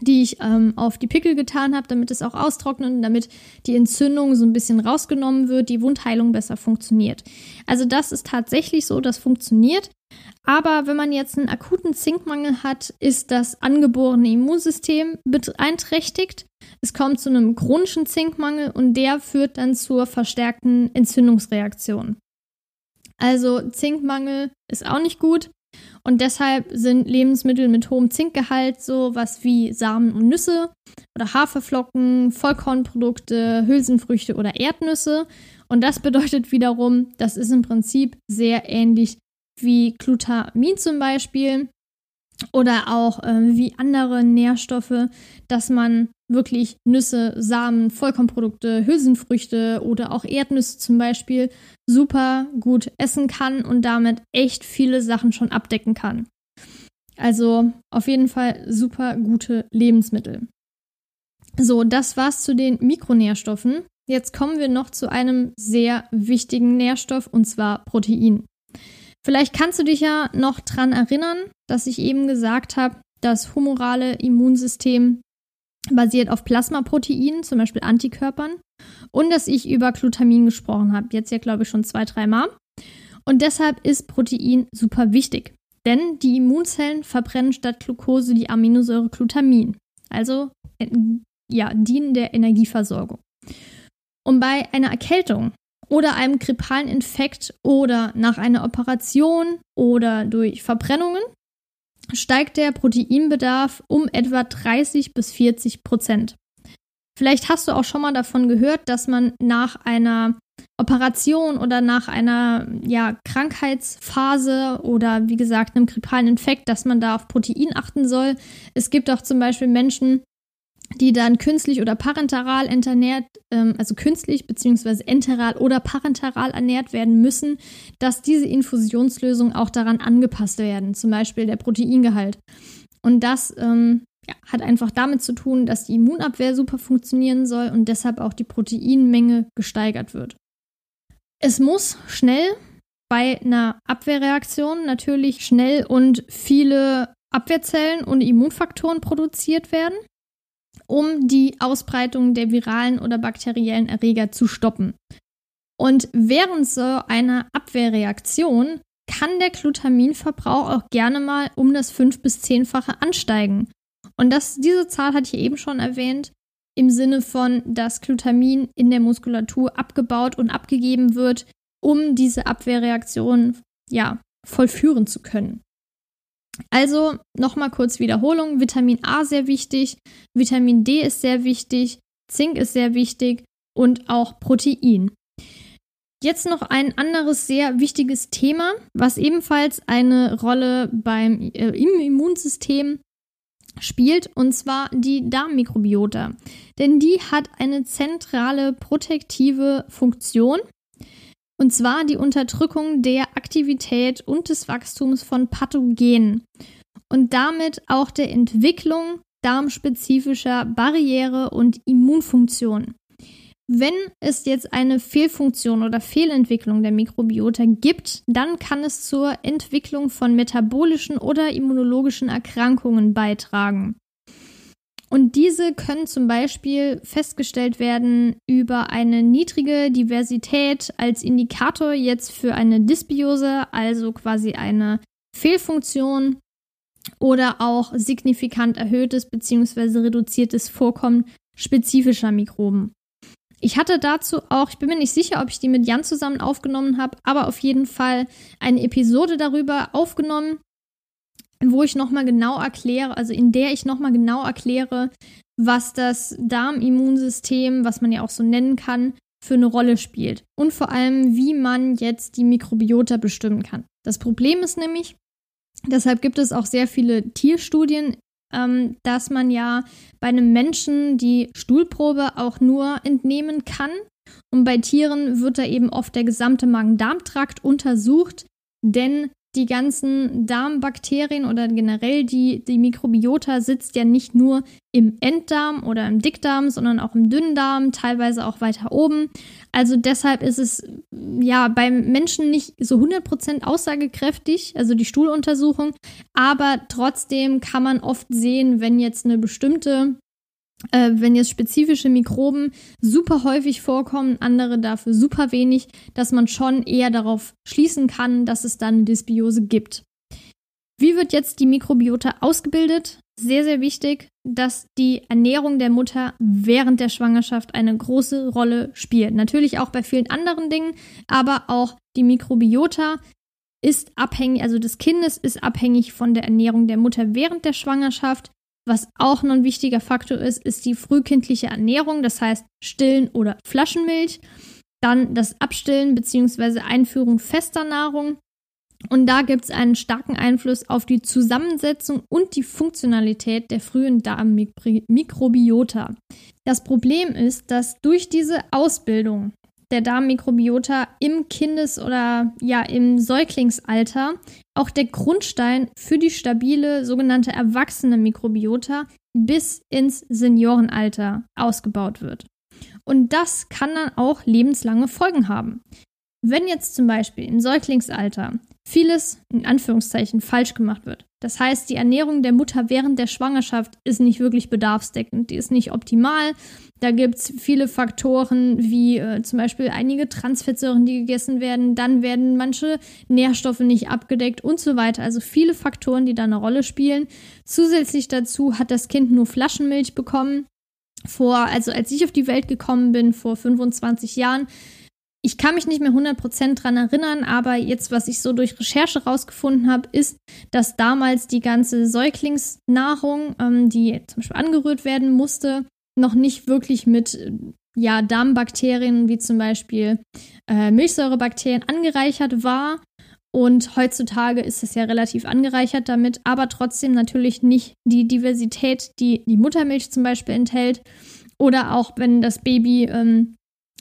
die ich ähm, auf die Pickel getan habe, damit es auch austrocknet und damit die Entzündung so ein bisschen rausgenommen wird, die Wundheilung besser funktioniert. Also das ist tatsächlich so, das funktioniert. Aber wenn man jetzt einen akuten Zinkmangel hat, ist das angeborene Immunsystem beeinträchtigt. Es kommt zu einem chronischen Zinkmangel und der führt dann zur verstärkten Entzündungsreaktion. Also Zinkmangel ist auch nicht gut. Und deshalb sind Lebensmittel mit hohem Zinkgehalt so was wie Samen und Nüsse oder Haferflocken, Vollkornprodukte, Hülsenfrüchte oder Erdnüsse. Und das bedeutet wiederum, das ist im Prinzip sehr ähnlich wie Glutamin zum Beispiel oder auch äh, wie andere Nährstoffe, dass man wirklich Nüsse, Samen, Vollkornprodukte, Hülsenfrüchte oder auch Erdnüsse zum Beispiel super gut essen kann und damit echt viele Sachen schon abdecken kann. Also auf jeden Fall super gute Lebensmittel. So, das war's zu den Mikronährstoffen. Jetzt kommen wir noch zu einem sehr wichtigen Nährstoff und zwar Protein. Vielleicht kannst du dich ja noch dran erinnern, dass ich eben gesagt habe, das humorale Immunsystem basiert auf Plasmaproteinen, zum Beispiel Antikörpern, und dass ich über Glutamin gesprochen habe. Jetzt ja, glaube ich, schon zwei, dreimal. Und deshalb ist Protein super wichtig. Denn die Immunzellen verbrennen statt Glucose die Aminosäure Glutamin. Also äh, ja, dienen der Energieversorgung. Und bei einer Erkältung oder einem grippalen Infekt oder nach einer Operation oder durch Verbrennungen steigt der Proteinbedarf um etwa 30 bis 40 Prozent. Vielleicht hast du auch schon mal davon gehört, dass man nach einer Operation oder nach einer ja, Krankheitsphase oder wie gesagt einem grippalen Infekt, dass man da auf Protein achten soll. Es gibt auch zum Beispiel Menschen, die dann künstlich oder parenteral ernährt, ähm, also künstlich beziehungsweise enteral oder parenteral ernährt werden müssen, dass diese Infusionslösungen auch daran angepasst werden, zum Beispiel der Proteingehalt. Und das ähm, ja, hat einfach damit zu tun, dass die Immunabwehr super funktionieren soll und deshalb auch die Proteinmenge gesteigert wird. Es muss schnell bei einer Abwehrreaktion natürlich schnell und viele Abwehrzellen und Immunfaktoren produziert werden um die Ausbreitung der viralen oder bakteriellen Erreger zu stoppen. Und während so einer Abwehrreaktion kann der Glutaminverbrauch auch gerne mal um das fünf- bis zehnfache ansteigen. Und das, diese Zahl hatte ich eben schon erwähnt, im Sinne von, dass Glutamin in der Muskulatur abgebaut und abgegeben wird, um diese Abwehrreaktion ja vollführen zu können. Also nochmal kurz Wiederholung. Vitamin A sehr wichtig, Vitamin D ist sehr wichtig, Zink ist sehr wichtig und auch Protein. Jetzt noch ein anderes sehr wichtiges Thema, was ebenfalls eine Rolle beim äh, im Immunsystem spielt, und zwar die Darmmikrobiota. Denn die hat eine zentrale protektive Funktion, und zwar die Unterdrückung der Aktivität und des Wachstums von Pathogenen und damit auch der Entwicklung darmspezifischer Barriere und Immunfunktionen. Wenn es jetzt eine Fehlfunktion oder Fehlentwicklung der Mikrobiota gibt, dann kann es zur Entwicklung von metabolischen oder immunologischen Erkrankungen beitragen. Und diese können zum Beispiel festgestellt werden über eine niedrige Diversität als Indikator jetzt für eine Dysbiose, also quasi eine Fehlfunktion oder auch signifikant erhöhtes bzw. reduziertes Vorkommen spezifischer Mikroben. Ich hatte dazu auch, ich bin mir nicht sicher, ob ich die mit Jan zusammen aufgenommen habe, aber auf jeden Fall eine Episode darüber aufgenommen, wo ich nochmal genau erkläre, also in der ich nochmal genau erkläre, was das Darmimmunsystem, was man ja auch so nennen kann, für eine Rolle spielt. Und vor allem, wie man jetzt die Mikrobiota bestimmen kann. Das Problem ist nämlich, deshalb gibt es auch sehr viele Tierstudien ähm, dass man ja bei einem Menschen die Stuhlprobe auch nur entnehmen kann. Und bei Tieren wird da eben oft der gesamte Magen-Darm-Trakt untersucht, denn die ganzen Darmbakterien oder generell die, die Mikrobiota sitzt ja nicht nur im Enddarm oder im Dickdarm, sondern auch im Dünndarm, teilweise auch weiter oben. Also deshalb ist es ja beim Menschen nicht so 100% aussagekräftig, also die Stuhluntersuchung, aber trotzdem kann man oft sehen, wenn jetzt eine bestimmte äh, wenn jetzt spezifische Mikroben super häufig vorkommen, andere dafür super wenig, dass man schon eher darauf schließen kann, dass es dann eine Dysbiose gibt. Wie wird jetzt die Mikrobiota ausgebildet? Sehr, sehr wichtig, dass die Ernährung der Mutter während der Schwangerschaft eine große Rolle spielt. Natürlich auch bei vielen anderen Dingen, aber auch die Mikrobiota ist abhängig, also des Kindes ist abhängig von der Ernährung der Mutter während der Schwangerschaft. Was auch noch ein wichtiger Faktor ist, ist die frühkindliche Ernährung, das heißt Stillen oder Flaschenmilch. Dann das Abstillen bzw. Einführung fester Nahrung. Und da gibt es einen starken Einfluss auf die Zusammensetzung und die Funktionalität der frühen Darmmikrobiota. Das Problem ist, dass durch diese Ausbildung der Darmmikrobiota im Kindes- oder ja im Säuglingsalter auch der Grundstein für die stabile sogenannte erwachsene Mikrobiota bis ins Seniorenalter ausgebaut wird. Und das kann dann auch lebenslange Folgen haben. Wenn jetzt zum Beispiel im Säuglingsalter vieles in Anführungszeichen falsch gemacht wird, das heißt, die Ernährung der Mutter während der Schwangerschaft ist nicht wirklich bedarfsdeckend, die ist nicht optimal. Da gibt es viele Faktoren, wie äh, zum Beispiel einige Transfettsäuren, die gegessen werden, dann werden manche Nährstoffe nicht abgedeckt und so weiter. Also viele Faktoren, die da eine Rolle spielen. Zusätzlich dazu hat das Kind nur Flaschenmilch bekommen. Vor, also als ich auf die Welt gekommen bin, vor 25 Jahren, ich kann mich nicht mehr 100% dran erinnern, aber jetzt, was ich so durch Recherche rausgefunden habe, ist, dass damals die ganze Säuglingsnahrung, ähm, die zum Beispiel angerührt werden musste, noch nicht wirklich mit ja, Darmbakterien wie zum Beispiel äh, Milchsäurebakterien angereichert war. Und heutzutage ist es ja relativ angereichert damit, aber trotzdem natürlich nicht die Diversität, die die Muttermilch zum Beispiel enthält. Oder auch wenn das Baby ähm,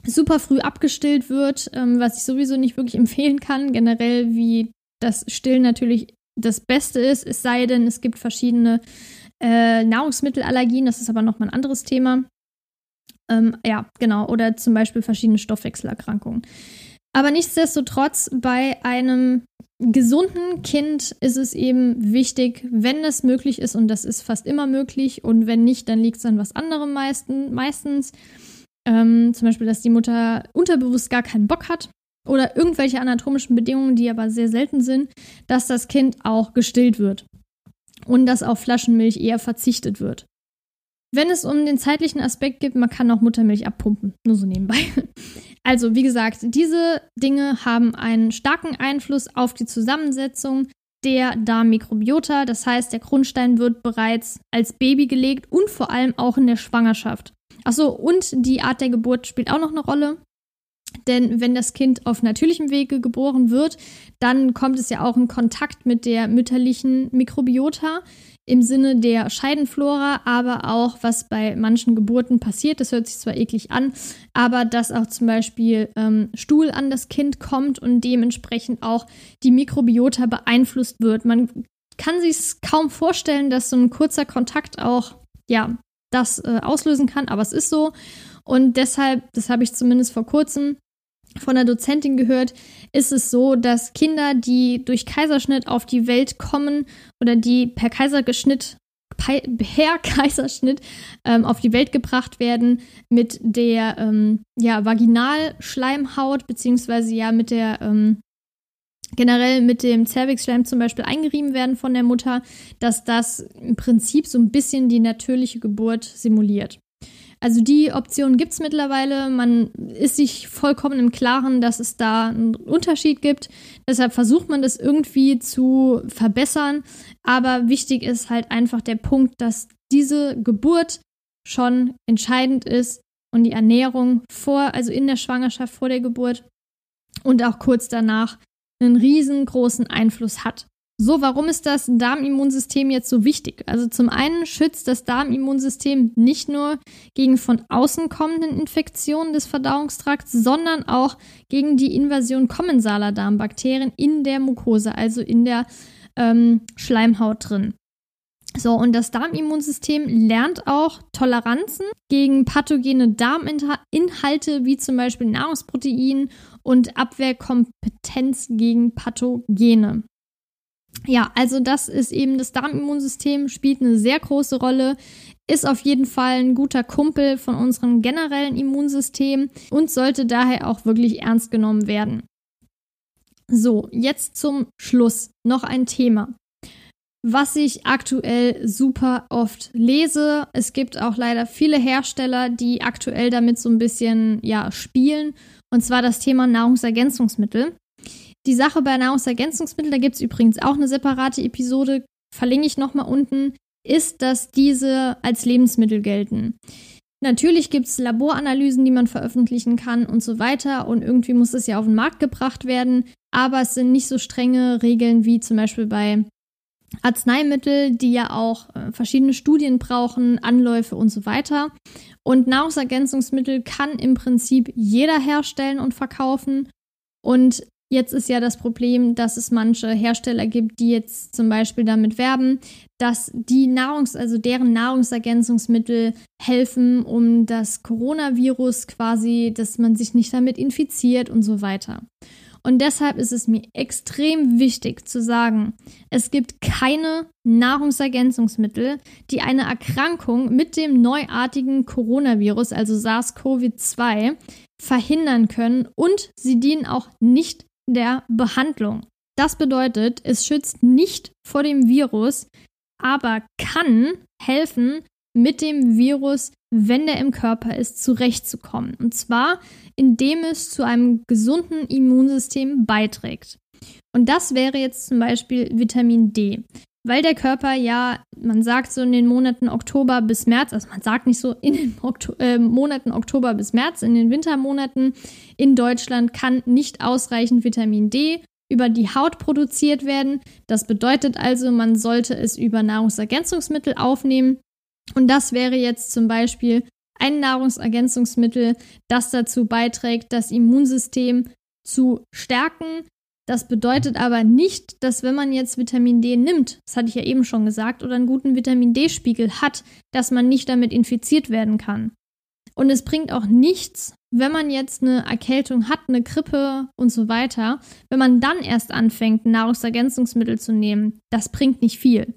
super früh abgestillt wird, ähm, was ich sowieso nicht wirklich empfehlen kann. Generell, wie das Stillen natürlich das Beste ist, es sei denn, es gibt verschiedene äh, Nahrungsmittelallergien, das ist aber nochmal ein anderes Thema. Ähm, ja, genau, oder zum Beispiel verschiedene Stoffwechselerkrankungen. Aber nichtsdestotrotz, bei einem gesunden Kind ist es eben wichtig, wenn es möglich ist, und das ist fast immer möglich, und wenn nicht, dann liegt es an was anderem meisten, meistens ähm, zum Beispiel, dass die Mutter unterbewusst gar keinen Bock hat oder irgendwelche anatomischen Bedingungen, die aber sehr selten sind, dass das Kind auch gestillt wird und dass auf Flaschenmilch eher verzichtet wird. Wenn es um den zeitlichen Aspekt geht, man kann auch Muttermilch abpumpen, nur so nebenbei. Also, wie gesagt, diese Dinge haben einen starken Einfluss auf die Zusammensetzung der Darmmikrobiota. Das heißt, der Grundstein wird bereits als Baby gelegt und vor allem auch in der Schwangerschaft. Achso, und die Art der Geburt spielt auch noch eine Rolle. Denn wenn das Kind auf natürlichem Wege geboren wird, dann kommt es ja auch in Kontakt mit der mütterlichen Mikrobiota im Sinne der Scheidenflora, aber auch was bei manchen Geburten passiert. Das hört sich zwar eklig an, aber dass auch zum Beispiel ähm, Stuhl an das Kind kommt und dementsprechend auch die Mikrobiota beeinflusst wird. Man kann sich kaum vorstellen, dass so ein kurzer Kontakt auch ja das äh, auslösen kann, aber es ist so. Und deshalb, das habe ich zumindest vor kurzem von der Dozentin gehört, ist es so, dass Kinder, die durch Kaiserschnitt auf die Welt kommen oder die per Kaiserschnitt per Kaiserschnitt ähm, auf die Welt gebracht werden mit der ähm, ja, Vaginalschleimhaut, beziehungsweise ja mit der ähm, generell mit dem Cervixschleim zum Beispiel eingerieben werden von der Mutter, dass das im Prinzip so ein bisschen die natürliche Geburt simuliert. Also die Option gibt es mittlerweile. Man ist sich vollkommen im Klaren, dass es da einen Unterschied gibt. Deshalb versucht man das irgendwie zu verbessern. Aber wichtig ist halt einfach der Punkt, dass diese Geburt schon entscheidend ist und die Ernährung vor, also in der Schwangerschaft vor der Geburt und auch kurz danach einen riesengroßen Einfluss hat. So, warum ist das Darmimmunsystem jetzt so wichtig? Also zum einen schützt das Darmimmunsystem nicht nur gegen von außen kommenden Infektionen des Verdauungstrakts, sondern auch gegen die Invasion kommensaler Darmbakterien in der Mucosa, also in der ähm, Schleimhaut drin. So, und das Darmimmunsystem lernt auch Toleranzen gegen pathogene Darminhalte, wie zum Beispiel Nahrungsprotein und Abwehrkompetenz gegen Pathogene. Ja, also das ist eben das Darmimmunsystem, spielt eine sehr große Rolle, ist auf jeden Fall ein guter Kumpel von unserem generellen Immunsystem und sollte daher auch wirklich ernst genommen werden. So, jetzt zum Schluss noch ein Thema, was ich aktuell super oft lese. Es gibt auch leider viele Hersteller, die aktuell damit so ein bisschen ja spielen, und zwar das Thema Nahrungsergänzungsmittel. Die Sache bei Nahrungsergänzungsmitteln, da gibt es übrigens auch eine separate Episode, verlinke ich nochmal unten, ist, dass diese als Lebensmittel gelten. Natürlich gibt es Laboranalysen, die man veröffentlichen kann und so weiter. Und irgendwie muss es ja auf den Markt gebracht werden. Aber es sind nicht so strenge Regeln wie zum Beispiel bei Arzneimitteln, die ja auch äh, verschiedene Studien brauchen, Anläufe und so weiter. Und Nahrungsergänzungsmittel kann im Prinzip jeder herstellen und verkaufen. Und Jetzt ist ja das Problem, dass es manche Hersteller gibt, die jetzt zum Beispiel damit werben, dass die Nahrungs-, also deren Nahrungsergänzungsmittel helfen, um das Coronavirus quasi, dass man sich nicht damit infiziert und so weiter. Und deshalb ist es mir extrem wichtig zu sagen, es gibt keine Nahrungsergänzungsmittel, die eine Erkrankung mit dem neuartigen Coronavirus, also SARS-CoV-2, verhindern können und sie dienen auch nicht der Behandlung. Das bedeutet, es schützt nicht vor dem Virus, aber kann helfen, mit dem Virus, wenn der im Körper ist, zurechtzukommen. Und zwar, indem es zu einem gesunden Immunsystem beiträgt. Und das wäre jetzt zum Beispiel Vitamin D. Weil der Körper ja, man sagt so in den Monaten Oktober bis März, also man sagt nicht so in den Okto äh, Monaten Oktober bis März, in den Wintermonaten in Deutschland kann nicht ausreichend Vitamin D über die Haut produziert werden. Das bedeutet also, man sollte es über Nahrungsergänzungsmittel aufnehmen. Und das wäre jetzt zum Beispiel ein Nahrungsergänzungsmittel, das dazu beiträgt, das Immunsystem zu stärken, das bedeutet aber nicht, dass wenn man jetzt Vitamin D nimmt, das hatte ich ja eben schon gesagt, oder einen guten Vitamin D-Spiegel hat, dass man nicht damit infiziert werden kann. Und es bringt auch nichts, wenn man jetzt eine Erkältung hat, eine Grippe und so weiter, wenn man dann erst anfängt, Nahrungsergänzungsmittel zu nehmen. Das bringt nicht viel.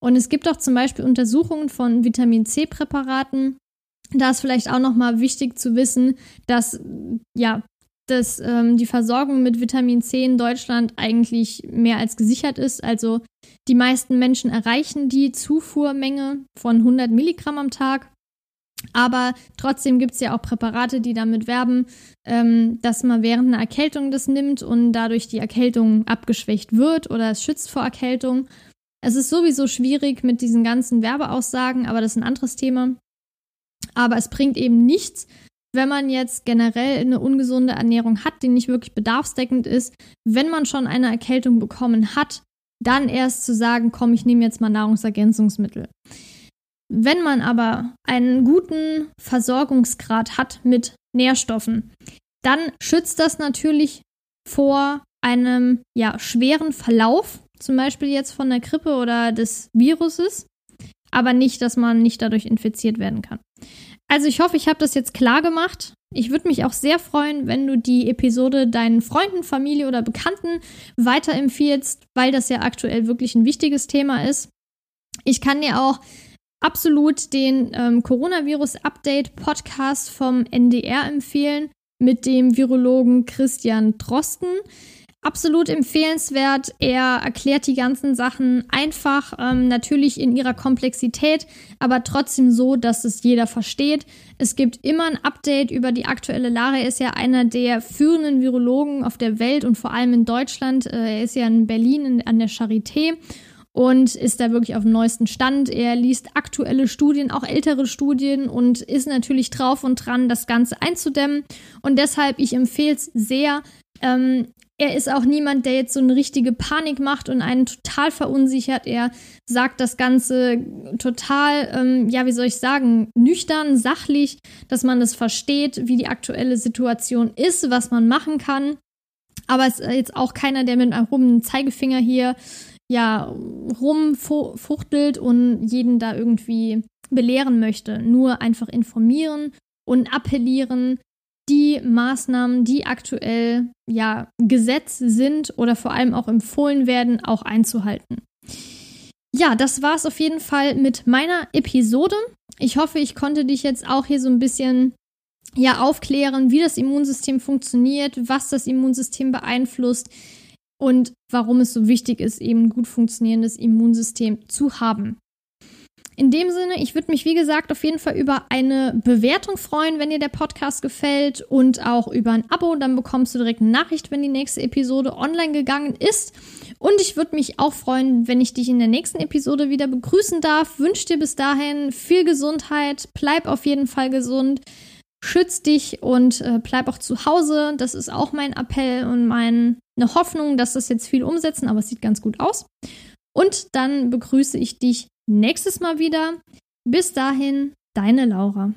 Und es gibt auch zum Beispiel Untersuchungen von Vitamin C-Präparaten. Da ist vielleicht auch nochmal wichtig zu wissen, dass ja dass ähm, die Versorgung mit Vitamin C in Deutschland eigentlich mehr als gesichert ist. Also die meisten Menschen erreichen die Zufuhrmenge von 100 Milligramm am Tag. Aber trotzdem gibt es ja auch Präparate, die damit werben, ähm, dass man während einer Erkältung das nimmt und dadurch die Erkältung abgeschwächt wird oder es schützt vor Erkältung. Es ist sowieso schwierig mit diesen ganzen Werbeaussagen, aber das ist ein anderes Thema. Aber es bringt eben nichts, wenn man jetzt generell eine ungesunde Ernährung hat, die nicht wirklich bedarfsdeckend ist, wenn man schon eine Erkältung bekommen hat, dann erst zu sagen, komm, ich nehme jetzt mal Nahrungsergänzungsmittel. Wenn man aber einen guten Versorgungsgrad hat mit Nährstoffen, dann schützt das natürlich vor einem ja, schweren Verlauf, zum Beispiel jetzt von der Grippe oder des Viruses, aber nicht, dass man nicht dadurch infiziert werden kann. Also ich hoffe, ich habe das jetzt klar gemacht. Ich würde mich auch sehr freuen, wenn du die Episode deinen Freunden, Familie oder Bekannten weiterempfiehlst, weil das ja aktuell wirklich ein wichtiges Thema ist. Ich kann dir auch absolut den ähm, Coronavirus-Update-Podcast vom NDR empfehlen mit dem Virologen Christian Drosten absolut empfehlenswert. Er erklärt die ganzen Sachen einfach, ähm, natürlich in ihrer Komplexität, aber trotzdem so, dass es jeder versteht. Es gibt immer ein Update über die aktuelle Lage. Er ist ja einer der führenden Virologen auf der Welt und vor allem in Deutschland. Äh, er ist ja in Berlin in, an der Charité und ist da wirklich auf dem neuesten Stand. Er liest aktuelle Studien, auch ältere Studien und ist natürlich drauf und dran, das Ganze einzudämmen. Und deshalb, ich empfehle es sehr. Ähm, er ist auch niemand, der jetzt so eine richtige Panik macht und einen total verunsichert. Er sagt das Ganze total, ähm, ja, wie soll ich sagen, nüchtern, sachlich, dass man es das versteht, wie die aktuelle Situation ist, was man machen kann. Aber es ist jetzt auch keiner, der mit einem Zeigefinger hier ja rumfuchtelt und jeden da irgendwie belehren möchte. Nur einfach informieren und appellieren, die Maßnahmen, die aktuell ja Gesetz sind oder vor allem auch empfohlen werden, auch einzuhalten. Ja, das war es auf jeden Fall mit meiner Episode. Ich hoffe, ich konnte dich jetzt auch hier so ein bisschen ja aufklären, wie das Immunsystem funktioniert, was das Immunsystem beeinflusst und warum es so wichtig ist, eben ein gut funktionierendes Immunsystem zu haben. In dem Sinne, ich würde mich, wie gesagt, auf jeden Fall über eine Bewertung freuen, wenn dir der Podcast gefällt und auch über ein Abo. Dann bekommst du direkt eine Nachricht, wenn die nächste Episode online gegangen ist. Und ich würde mich auch freuen, wenn ich dich in der nächsten Episode wieder begrüßen darf. Wünsche dir bis dahin viel Gesundheit. Bleib auf jeden Fall gesund. Schütz dich und äh, bleib auch zu Hause. Das ist auch mein Appell und meine Hoffnung, dass das jetzt viel umsetzen, aber es sieht ganz gut aus. Und dann begrüße ich dich nächstes Mal wieder. Bis dahin, deine Laura.